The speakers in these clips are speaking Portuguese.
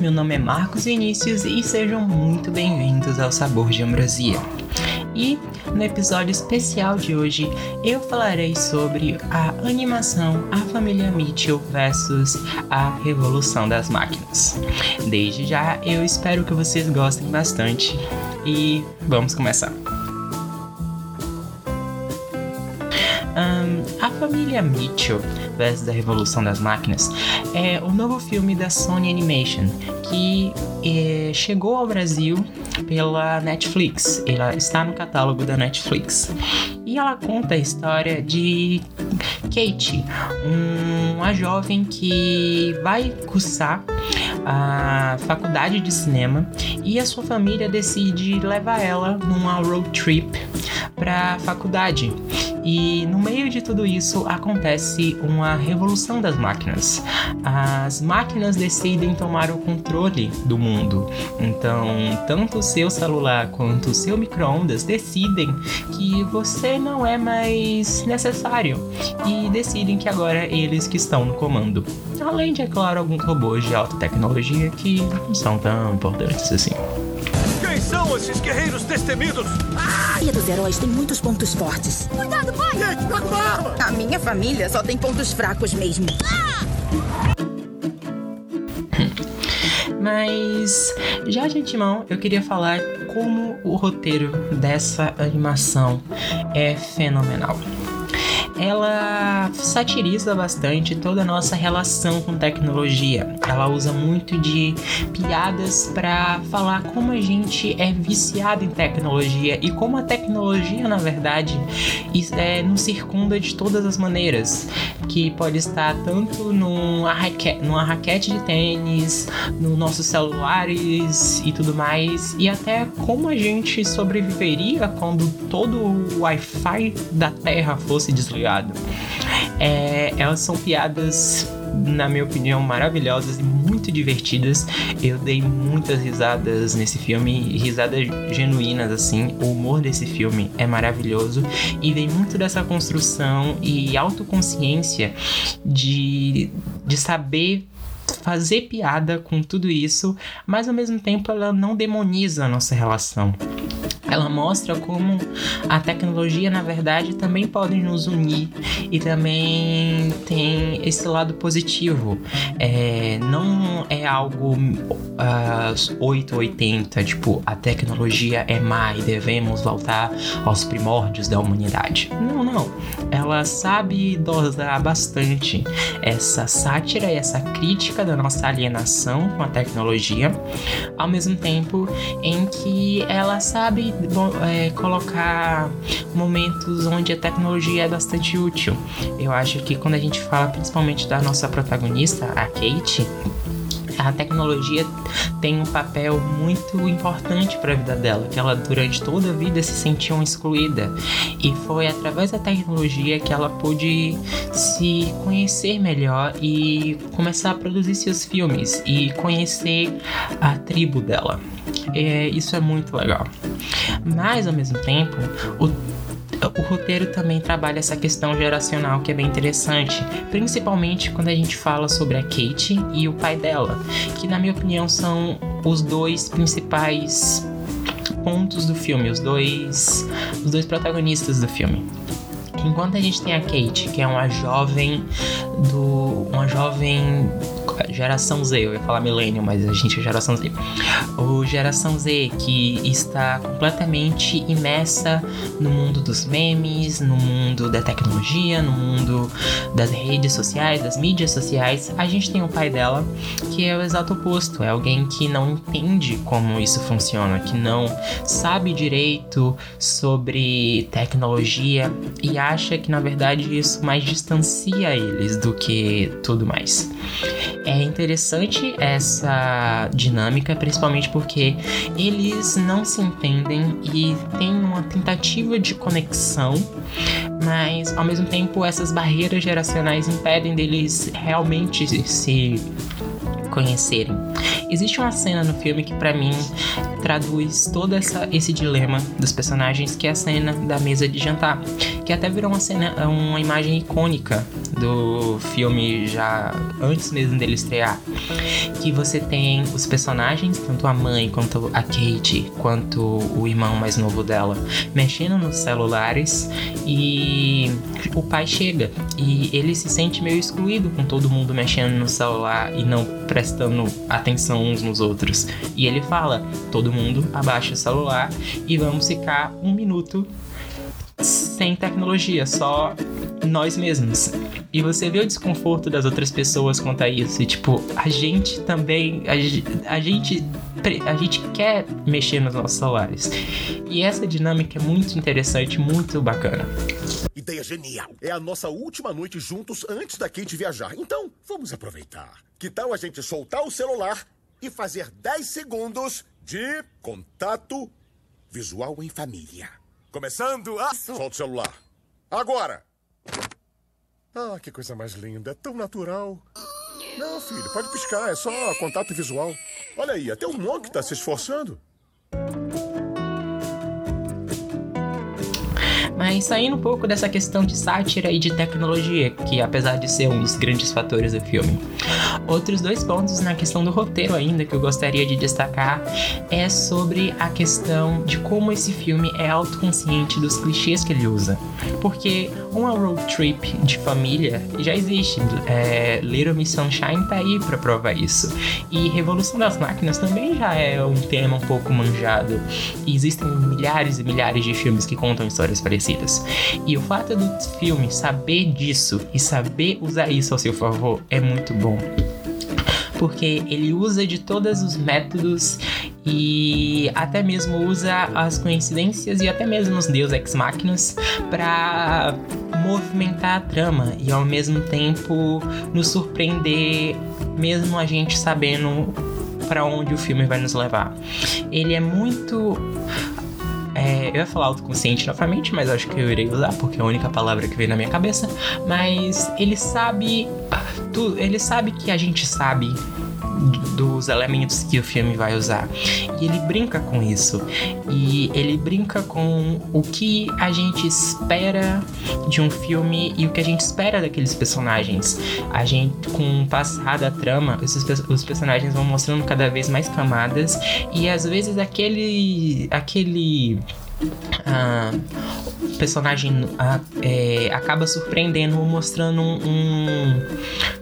Meu nome é Marcos Vinícius e sejam muito bem-vindos ao Sabor de Ambrosia. E no episódio especial de hoje eu falarei sobre a animação A Família Mitchell versus a Revolução das Máquinas. Desde já eu espero que vocês gostem bastante e vamos começar. A família Mitchell versus a Revolução das Máquinas é o novo filme da Sony Animation que é, chegou ao Brasil pela Netflix. Ela está no catálogo da Netflix. E ela conta a história de Kate, um, uma jovem que vai cursar a faculdade de cinema e a sua família decide levar ela numa road trip para a faculdade. E no meio de tudo isso acontece uma revolução das máquinas. As máquinas decidem tomar o controle do mundo. Então, tanto o seu celular quanto o seu micro-ondas decidem que você não é mais necessário e decidem que agora é eles que estão no comando. Além de, é claro, alguns robôs de alta tecnologia que não são tão importantes assim. Esses guerreiros destemidos? A família dos heróis tem muitos pontos fortes. Cuidado, pai! Gente, tá com uma arma! A minha família só tem pontos fracos mesmo. Mas já de antemão eu queria falar como o roteiro dessa animação é fenomenal ela satiriza bastante toda a nossa relação com tecnologia. Ela usa muito de piadas para falar como a gente é viciado em tecnologia e como a tecnologia, na verdade, é, nos circunda de todas as maneiras. Que pode estar tanto numa numa raquete de tênis, nos nossos celulares e tudo mais, e até como a gente sobreviveria quando todo o Wi-Fi da Terra fosse desligado ligado? É, elas são piadas, na minha opinião, maravilhosas e muito divertidas. Eu dei muitas risadas nesse filme, risadas genuínas, assim. O humor desse filme é maravilhoso e vem muito dessa construção e autoconsciência de, de saber fazer piada com tudo isso, mas ao mesmo tempo ela não demoniza a nossa relação. Ela mostra como a tecnologia, na verdade, também pode nos unir e também tem esse lado positivo. É, não é algo uh, 880, tipo, a tecnologia é má e devemos voltar aos primórdios da humanidade. Não, não. Ela sabe dosar bastante essa sátira e essa crítica da nossa alienação com a tecnologia, ao mesmo tempo em que ela sabe é, colocar momentos onde a tecnologia é bastante útil. Eu acho que quando a gente fala principalmente da nossa protagonista, a Kate, a tecnologia tem um papel muito importante para a vida dela, que ela durante toda a vida se sentiu excluída e foi através da tecnologia que ela pôde se conhecer melhor e começar a produzir seus filmes e conhecer a tribo dela. É, isso é muito legal. Mas ao mesmo tempo, o o roteiro também trabalha essa questão geracional que é bem interessante, principalmente quando a gente fala sobre a Kate e o pai dela, que na minha opinião são os dois principais pontos do filme, os dois, os dois protagonistas do filme. Enquanto a gente tem a Kate, que é uma jovem do uma jovem geração Z, eu ia falar milênio, mas a gente é geração Z. O geração Z que está completamente imersa no mundo dos memes, no mundo da tecnologia, no mundo das redes sociais, das mídias sociais. A gente tem o pai dela, que é o exato oposto, é alguém que não entende como isso funciona, que não sabe direito sobre tecnologia e acha que na verdade isso mais distancia eles do que tudo mais. É interessante essa dinâmica, principalmente porque eles não se entendem e tem uma tentativa de conexão, mas ao mesmo tempo essas barreiras geracionais impedem deles realmente se conhecerem. Existe uma cena no filme que para mim traduz todo essa, esse dilema dos personagens, que é a cena da mesa de jantar, que até virou uma cena, uma imagem icônica do filme já antes mesmo dele estrear, que você tem os personagens, tanto a mãe quanto a Kate, quanto o irmão mais novo dela, mexendo nos celulares e o pai chega e ele se sente meio excluído com todo mundo mexendo no celular e não prestando atenção uns nos outros. E ele fala: todo mundo abaixa o celular e vamos ficar um minuto sem tecnologia, só nós mesmos. E você vê o desconforto das outras pessoas quanto a isso. E, tipo, a gente também. A, a, gente. A gente quer mexer nos nossos celulares. E essa dinâmica é muito interessante, muito bacana. Ideia genial! É a nossa última noite juntos antes da Kate viajar. Então, vamos aproveitar. Que tal a gente soltar o celular e fazer 10 segundos de contato visual em família? Começando a. Solta o celular. Agora! Ah, que coisa mais linda. Tão natural. Não, filho, pode piscar. É só contato visual. Olha aí, até o Monk tá se esforçando. Mas saindo um pouco dessa questão de sátira e de tecnologia, que apesar de ser um dos grandes fatores do filme. Outros dois pontos na questão do roteiro ainda que eu gostaria de destacar é sobre a questão de como esse filme é autoconsciente dos clichês que ele usa. Porque uma road trip de família já existe. É, Little Miss Sunshine tá aí para provar isso. E Revolução das Máquinas também já é um tema um pouco manjado. E existem milhares e milhares de filmes que contam histórias parecidas. E o fato do filme saber disso e saber usar isso ao seu favor é muito bom porque ele usa de todos os métodos e até mesmo usa as coincidências e até mesmo os Deus Ex Máquinas para movimentar a trama e ao mesmo tempo nos surpreender, mesmo a gente sabendo para onde o filme vai nos levar. Ele é muito é, eu ia falar autoconsciente novamente, mas acho que eu irei usar porque é a única palavra que veio na minha cabeça. Mas ele sabe. Tu, ele sabe que a gente sabe dos elementos que o filme vai usar. E ele brinca com isso. E ele brinca com o que a gente espera de um filme e o que a gente espera daqueles personagens. A gente, com o passar da trama, esses, os personagens vão mostrando cada vez mais camadas e às vezes aquele aquele ah, personagem ah, é, acaba surpreendendo, mostrando um, um,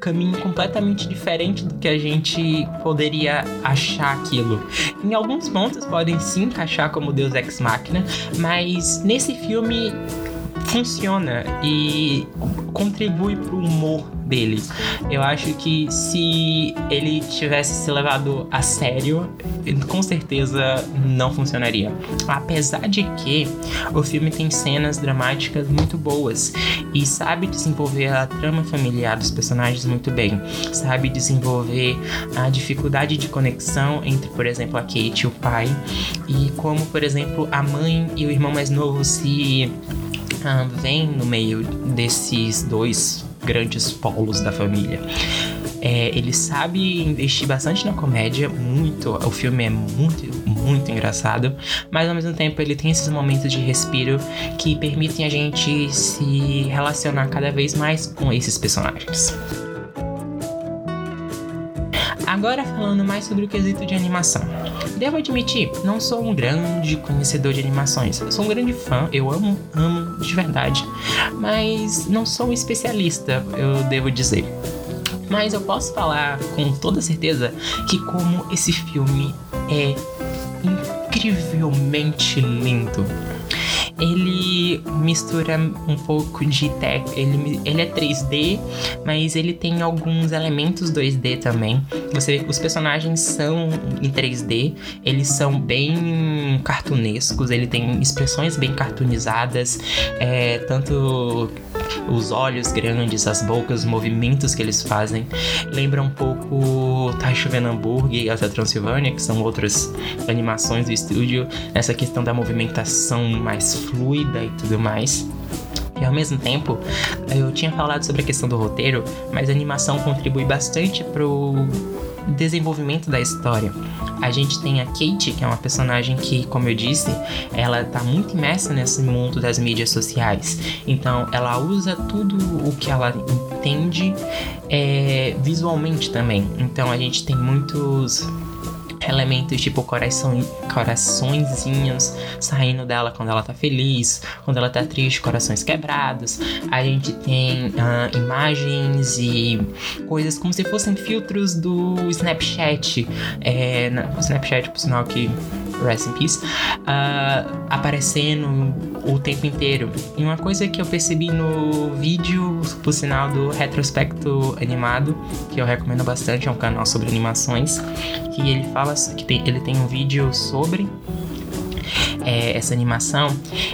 caminho completamente diferente do que a gente poderia achar aquilo. Em alguns pontos podem se encaixar como Deus Ex Machina, mas nesse filme funciona e contribui para o humor dele. Eu acho que se ele tivesse se levado a sério, com certeza não funcionaria. Apesar de que o filme tem cenas dramáticas muito boas e sabe desenvolver a trama familiar dos personagens muito bem, sabe desenvolver a dificuldade de conexão entre, por exemplo, a Kate e o pai, e como, por exemplo, a mãe e o irmão mais novo se vem no meio desses dois grandes polos da família. É, ele sabe investir bastante na comédia, muito. O filme é muito, muito engraçado, mas ao mesmo tempo ele tem esses momentos de respiro que permitem a gente se relacionar cada vez mais com esses personagens. Agora falando mais sobre o quesito de animação. Devo admitir, não sou um grande conhecedor de animações. Eu sou um grande fã, eu amo, amo de verdade. Mas não sou um especialista, eu devo dizer. Mas eu posso falar com toda certeza que como esse filme é incrivelmente lindo ele mistura um pouco de tech. Ele, ele é 3D, mas ele tem alguns elementos 2D também. Você os personagens são em 3D, eles são bem cartunescos, ele tem expressões bem cartoonizadas, é, tanto os olhos grandes, as bocas, os movimentos que eles fazem. Lembra um pouco Tá Chovendo Hambúrguer e Asa Transilvânia, que são outras animações do estúdio, nessa questão da movimentação mais fluida e tudo mais. E ao mesmo tempo, eu tinha falado sobre a questão do roteiro, mas a animação contribui bastante pro desenvolvimento da história. A gente tem a Kate, que é uma personagem que, como eu disse, ela tá muito imersa nesse mundo das mídias sociais. Então, ela usa tudo o que ela entende é, visualmente também. Então, a gente tem muitos elementos tipo coração, coraçõezinhos saindo dela quando ela tá feliz, quando ela tá triste, corações quebrados. A gente tem uh, imagens e coisas como se fossem filtros do Snapchat. É, o Snapchat, por sinal que rest in peace, uh, aparecendo o tempo inteiro. E uma coisa que eu percebi no vídeo, por sinal do retrospecto animado, que eu recomendo bastante, é um canal sobre animações, que ele fala que tem, ele tem um vídeo sobre é, essa animação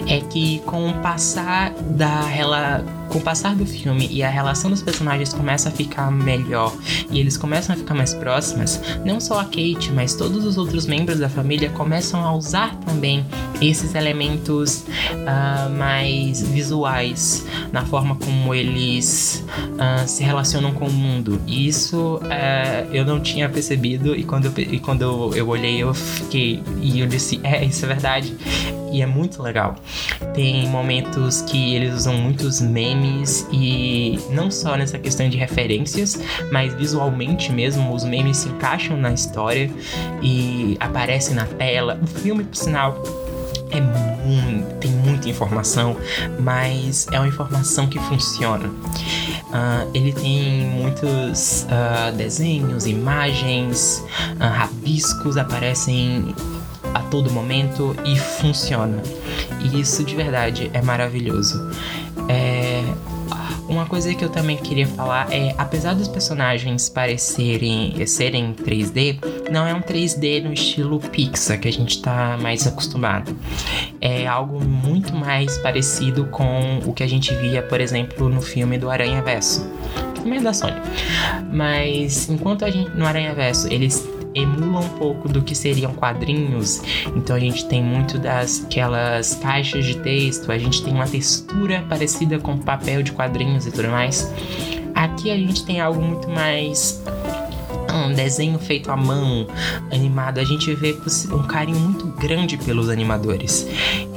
é que com o passar da rela com o passar do filme e a relação dos personagens começa a ficar melhor e eles começam a ficar mais próximas, não só a Kate, mas todos os outros membros da família começam a usar também esses elementos uh, mais visuais na forma como eles uh, se relacionam com o mundo. E isso uh, eu não tinha percebido e quando, eu, e quando eu, eu olhei eu fiquei e eu disse, é, isso é verdade e é muito legal. Tem momentos que eles usam muitos memes e não só nessa questão de referências, mas visualmente mesmo os memes se encaixam na história e aparecem na tela. O filme, por sinal, é muito, tem muita informação, mas é uma informação que funciona. Uh, ele tem muitos uh, desenhos, imagens, uh, rabiscos aparecem a todo momento e funciona. E isso de verdade é maravilhoso. É... Uma coisa que eu também queria falar é, apesar dos personagens parecerem serem 3D, não é um 3D no estilo Pixar que a gente tá mais acostumado. É algo muito mais parecido com o que a gente via, por exemplo, no filme do Aranha Verso. É da Sony. Mas enquanto a gente no Aranha Verso eles emula um pouco do que seriam quadrinhos. Então a gente tem muito das aquelas caixas de texto, a gente tem uma textura parecida com papel de quadrinhos e tudo mais. Aqui a gente tem algo muito mais um desenho feito à mão, animado, a gente vê um carinho muito grande pelos animadores.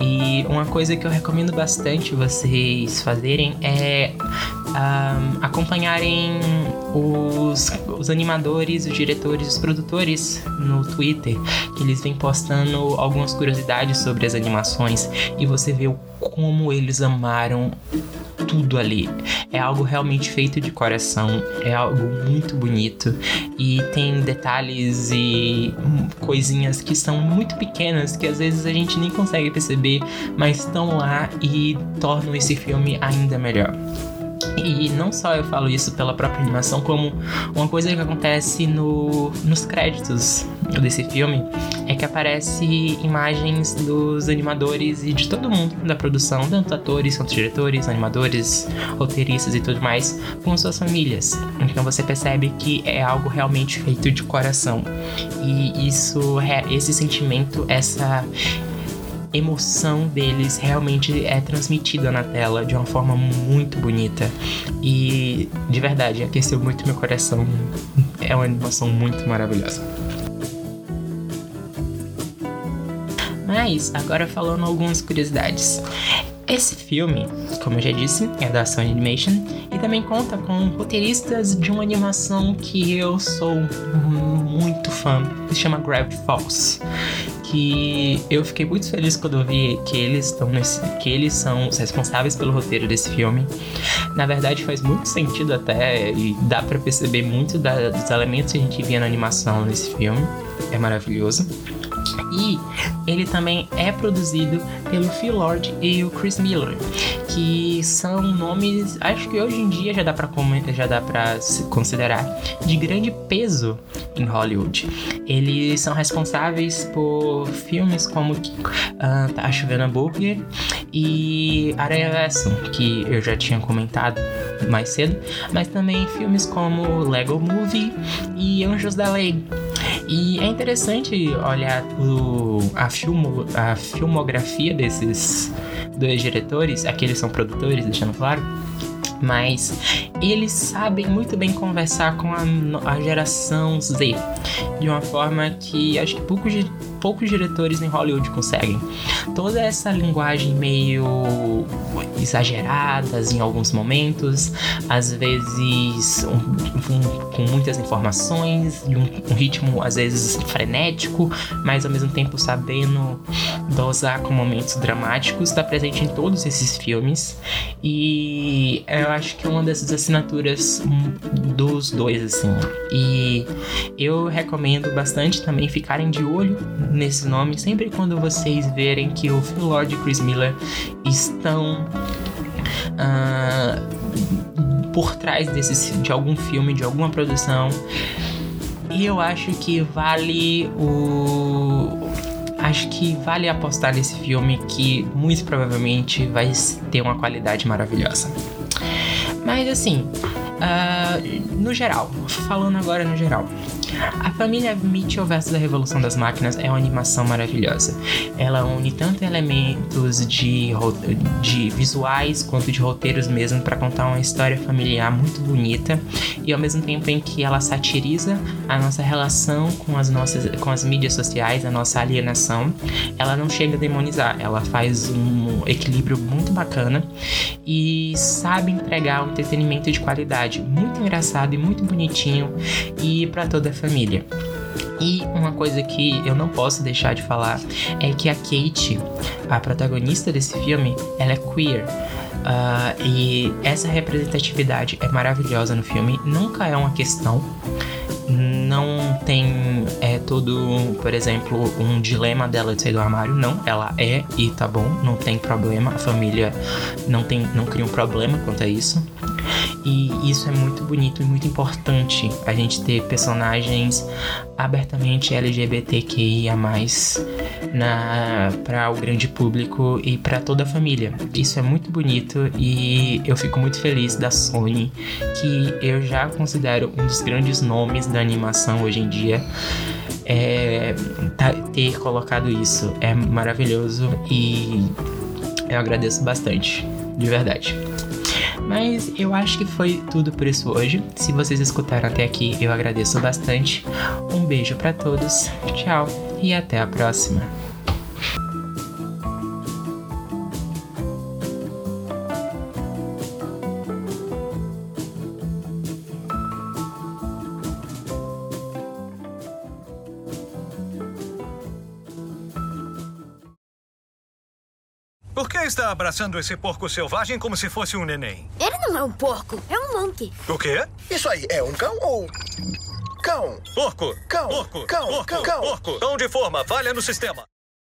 E uma coisa que eu recomendo bastante vocês fazerem é um, acompanharem os, os animadores, os diretores, os produtores no Twitter, que eles vêm postando algumas curiosidades sobre as animações e você vê como eles amaram tudo ali. É algo realmente feito de coração, é algo muito bonito e tem detalhes e coisinhas que são muito pequenas que às vezes a gente nem consegue perceber, mas estão lá e tornam esse filme ainda melhor. E não só eu falo isso pela própria animação, como uma coisa que acontece no, nos créditos desse filme é que aparece imagens dos animadores e de todo mundo da produção, tanto atores quanto diretores, animadores, roteiristas e tudo mais, com suas famílias. Então você percebe que é algo realmente feito de coração. E isso, esse sentimento, essa emoção deles realmente é transmitida na tela de uma forma muito bonita. E de verdade, aqueceu muito meu coração. É uma animação muito maravilhosa. Mas, agora falando algumas curiosidades. Esse filme, como eu já disse, é da Sony Animation e também conta com roteiristas de uma animação que eu sou muito fã, que se chama Gravity Falls que eu fiquei muito feliz quando eu vi que eles estão nesse, que eles são os responsáveis pelo roteiro desse filme. Na verdade, faz muito sentido até e dá para perceber muito da, dos elementos que a gente via na animação nesse filme. É maravilhoso. E ele também é produzido pelo Phil Lord e o Chris Miller, que são nomes, acho que hoje em dia já dá para já dá para considerar de grande peso em Hollywood. Eles são responsáveis por filmes como uh, Tá Chovendo Burger e Aranha Verso, que eu já tinha comentado mais cedo, mas também filmes como Lego Movie e Anjos da Lei. E é interessante olhar o, a, filmo, a filmografia desses dois diretores, aqui eles são produtores, deixando claro, mas eles sabem muito bem conversar com a, a geração Z de uma forma que acho que poucos, poucos diretores em Hollywood conseguem. Toda essa linguagem meio exageradas em alguns momentos, às vezes um, um, com muitas informações, e um, um ritmo às vezes frenético, mas ao mesmo tempo sabendo dosar com momentos dramáticos, está presente em todos esses filmes e eu acho que é uma dessas assinaturas dos dois assim. E eu recomendo bastante também ficarem de olho nesse nome sempre quando vocês verem que o Phil Lord e Chris Miller estão uh, por trás desse, de algum filme, de alguma produção. E eu acho que vale o. Acho que vale apostar nesse filme que muito provavelmente vai ter uma qualidade maravilhosa. Mas assim, uh, no geral, falando agora no geral, a família Mitchell versus a Revolução das Máquinas é uma animação maravilhosa. Ela une tanto elementos de, de visuais quanto de roteiros mesmo para contar uma história familiar muito bonita e ao mesmo tempo em que ela satiriza a nossa relação com as nossas com as mídias sociais, a nossa alienação. Ela não chega a demonizar, ela faz um equilíbrio muito bacana e sabe entregar um entretenimento de qualidade muito engraçado e muito bonitinho e para toda a família. E uma coisa que eu não posso deixar de falar é que a Kate, a protagonista desse filme, ela é queer. Uh, e essa representatividade é maravilhosa no filme, nunca é uma questão não tem é, todo, por exemplo, um dilema dela de sair do armário. Não, ela é e tá bom, não tem problema. A família não tem, não cria um problema quanto a isso. E isso é muito bonito e muito importante a gente ter personagens abertamente LGBTQIA+, para o grande público e para toda a família. Isso é muito bonito e eu fico muito feliz da Sony, que eu já considero um dos grandes nomes da animação hoje em dia. É, tá, ter colocado isso é maravilhoso e eu agradeço bastante, de verdade. Mas eu acho que foi tudo por isso hoje. Se vocês escutaram até aqui, eu agradeço bastante. Um beijo para todos, tchau e até a próxima. Está abraçando esse porco selvagem como se fosse um neném? Ele não é um porco, é um monkey. O quê? Isso aí é um cão ou. Cão? Porco! Cão! Porco! Cão! Porco! Cão! Porco! Cão de forma, falha no sistema.